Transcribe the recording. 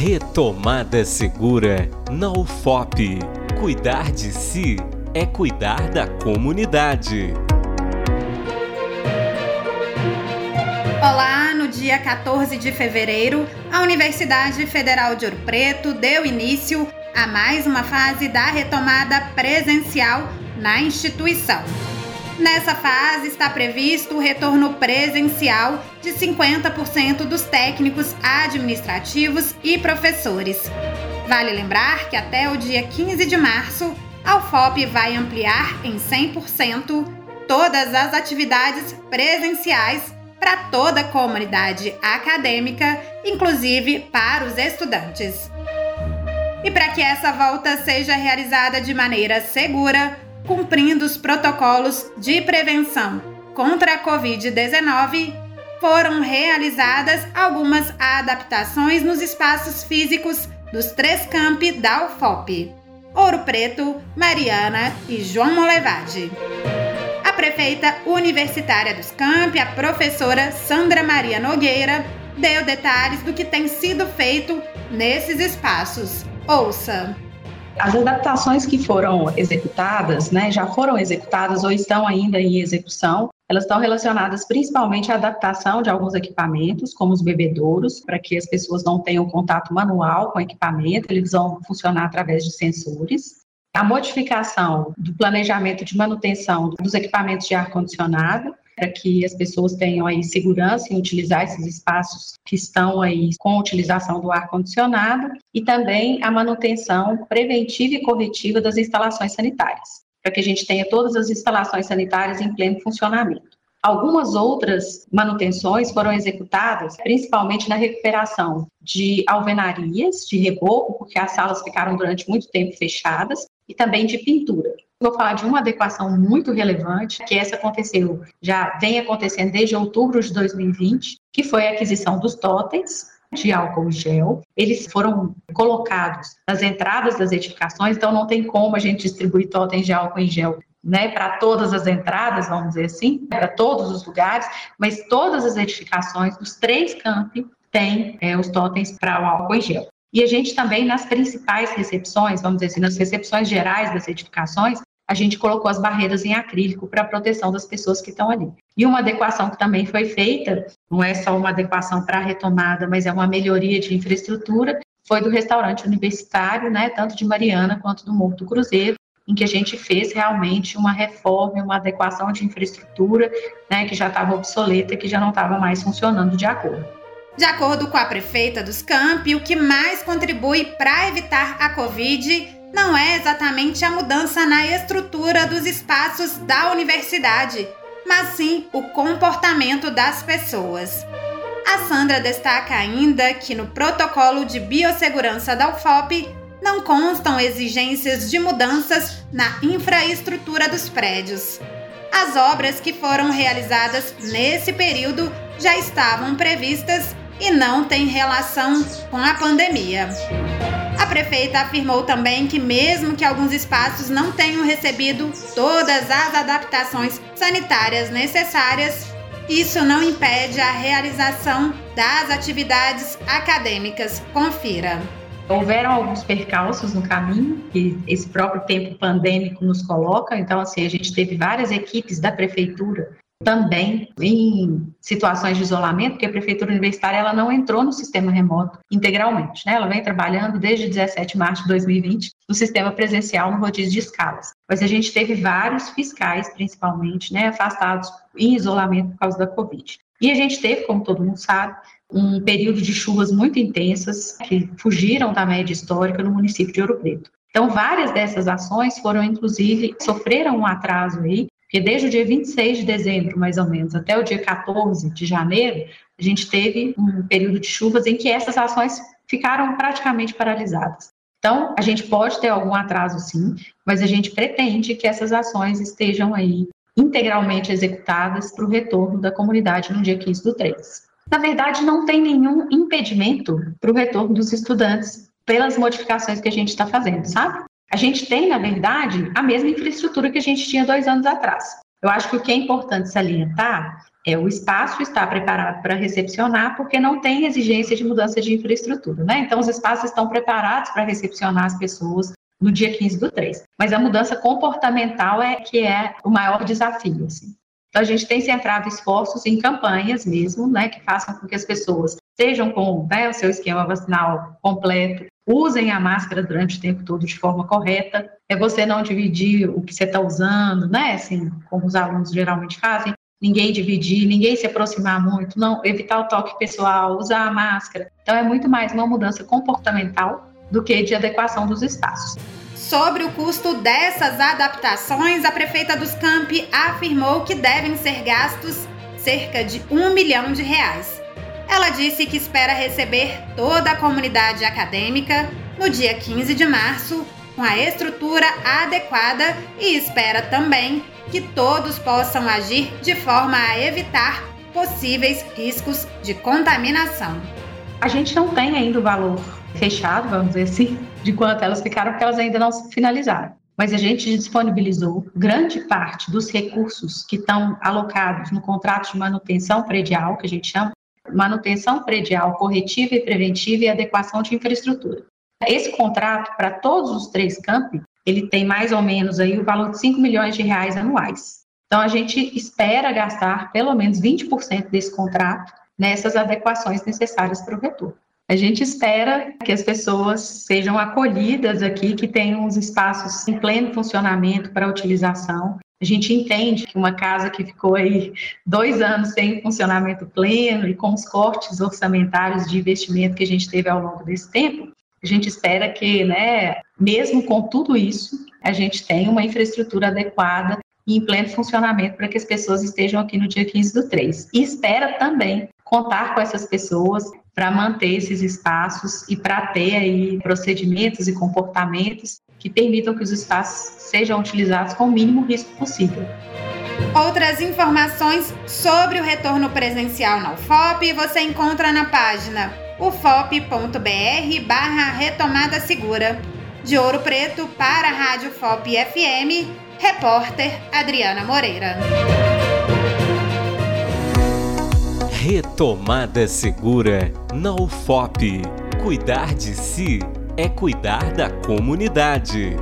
Retomada segura na UFOP. Cuidar de si é cuidar da comunidade. Olá, no dia 14 de fevereiro, a Universidade Federal de Ouro Preto deu início a mais uma fase da retomada presencial na instituição. Nessa fase está previsto o retorno presencial de 50% dos técnicos administrativos e professores. Vale lembrar que até o dia 15 de março, a UFOP vai ampliar em 100% todas as atividades presenciais para toda a comunidade acadêmica, inclusive para os estudantes. E para que essa volta seja realizada de maneira segura, cumprindo os protocolos de prevenção contra a Covid-19, foram realizadas algumas adaptações nos espaços físicos dos três campi da UFOP: Ouro Preto, Mariana e João Molevade. A prefeita universitária dos campi, a professora Sandra Maria Nogueira, deu detalhes do que tem sido feito nesses espaços. Ouça! As adaptações que foram executadas, né, já foram executadas ou estão ainda em execução, elas estão relacionadas principalmente à adaptação de alguns equipamentos, como os bebedouros, para que as pessoas não tenham contato manual com o equipamento, eles vão funcionar através de sensores. A modificação do planejamento de manutenção dos equipamentos de ar-condicionado, para que as pessoas tenham aí segurança em utilizar esses espaços que estão aí com utilização do ar condicionado e também a manutenção preventiva e corretiva das instalações sanitárias, para que a gente tenha todas as instalações sanitárias em pleno funcionamento. Algumas outras manutenções foram executadas, principalmente na recuperação de alvenarias, de reboco, porque as salas ficaram durante muito tempo fechadas, e também de pintura. Vou falar de uma adequação muito relevante, que essa aconteceu, já vem acontecendo desde outubro de 2020, que foi a aquisição dos totens de álcool gel. Eles foram colocados nas entradas das edificações, então não tem como a gente distribuir totens de álcool em gel né, para todas as entradas, vamos dizer assim, para todos os lugares, mas todas as edificações dos três campi têm é, os totens para o álcool em gel. E a gente também, nas principais recepções, vamos dizer assim, nas recepções gerais das edificações, a gente colocou as barreiras em acrílico para proteção das pessoas que estão ali. E uma adequação que também foi feita, não é só uma adequação para a retomada, mas é uma melhoria de infraestrutura, foi do restaurante universitário, né, tanto de Mariana quanto do Morro do Cruzeiro, em que a gente fez realmente uma reforma, uma adequação de infraestrutura, né, que já estava obsoleta, que já não estava mais funcionando de acordo. De acordo com a prefeita dos Campi, o que mais contribui para evitar a Covid não é exatamente a mudança na estrutura dos espaços da universidade, mas sim o comportamento das pessoas. A Sandra destaca ainda que no protocolo de biossegurança da UFOP não constam exigências de mudanças na infraestrutura dos prédios. As obras que foram realizadas nesse período já estavam previstas e não tem relação com a pandemia. A prefeita afirmou também que, mesmo que alguns espaços não tenham recebido todas as adaptações sanitárias necessárias, isso não impede a realização das atividades acadêmicas. Confira. Houveram alguns percalços no caminho que esse próprio tempo pandêmico nos coloca. Então, assim, a gente teve várias equipes da prefeitura também em situações de isolamento, porque a prefeitura universitária ela não entrou no sistema remoto integralmente, né? Ela vem trabalhando desde 17 de março de 2020 no sistema presencial no rodízio de escalas. Mas a gente teve vários fiscais, principalmente, né, afastados em isolamento por causa da Covid. E a gente teve, como todo mundo sabe, um período de chuvas muito intensas que fugiram da média histórica no município de Ouro Preto. Então, várias dessas ações foram, inclusive, sofreram um atraso aí, porque desde o dia 26 de dezembro, mais ou menos, até o dia 14 de janeiro, a gente teve um período de chuvas em que essas ações ficaram praticamente paralisadas. Então, a gente pode ter algum atraso sim, mas a gente pretende que essas ações estejam aí integralmente executadas para o retorno da comunidade no dia 15 do 3. Na verdade, não tem nenhum impedimento para o retorno dos estudantes pelas modificações que a gente está fazendo, sabe? A gente tem, na verdade, a mesma infraestrutura que a gente tinha dois anos atrás. Eu acho que o que é importante salientar É, o espaço está preparado para recepcionar porque não tem exigência de mudança de infraestrutura, né? Então, os espaços estão preparados para recepcionar as pessoas no dia 15 do 3. Mas a mudança comportamental é que é o maior desafio, assim. Então, a gente tem centrado esforços em campanhas mesmo, né, que façam com que as pessoas sejam com né, o seu esquema vacinal completo, usem a máscara durante o tempo todo de forma correta, é você não dividir o que você está usando, né, assim, como os alunos geralmente fazem, ninguém dividir, ninguém se aproximar muito, não, evitar o toque pessoal, usar a máscara. Então, é muito mais uma mudança comportamental do que de adequação dos espaços. Sobre o custo dessas adaptações, a prefeita dos Campi afirmou que devem ser gastos cerca de um milhão de reais. Ela disse que espera receber toda a comunidade acadêmica no dia 15 de março, com a estrutura adequada e espera também que todos possam agir de forma a evitar possíveis riscos de contaminação. A gente não tem ainda o valor fechado, vamos dizer assim, de quanto elas ficaram, porque elas ainda não se finalizaram. Mas a gente disponibilizou grande parte dos recursos que estão alocados no contrato de manutenção predial, que a gente chama, manutenção predial corretiva e preventiva e adequação de infraestrutura. Esse contrato, para todos os três campi, ele tem mais ou menos aí o valor de 5 milhões de reais anuais. Então, a gente espera gastar pelo menos 20% desse contrato nessas adequações necessárias para o retorno. A gente espera que as pessoas sejam acolhidas aqui, que tenham os espaços em pleno funcionamento para utilização. A gente entende que uma casa que ficou aí dois anos sem funcionamento pleno e com os cortes orçamentários de investimento que a gente teve ao longo desse tempo, a gente espera que, né, mesmo com tudo isso, a gente tenha uma infraestrutura adequada e em pleno funcionamento para que as pessoas estejam aqui no dia 15 do 3. E espera também contar com essas pessoas para manter esses espaços e para ter aí procedimentos e comportamentos que permitam que os espaços sejam utilizados com o mínimo risco possível. Outras informações sobre o retorno presencial na UFOP você encontra na página ufop.br barra retomada segura. De Ouro Preto para a Rádio FOP FM, repórter Adriana Moreira. Retomada segura na UFOP. Cuidar de si é cuidar da comunidade.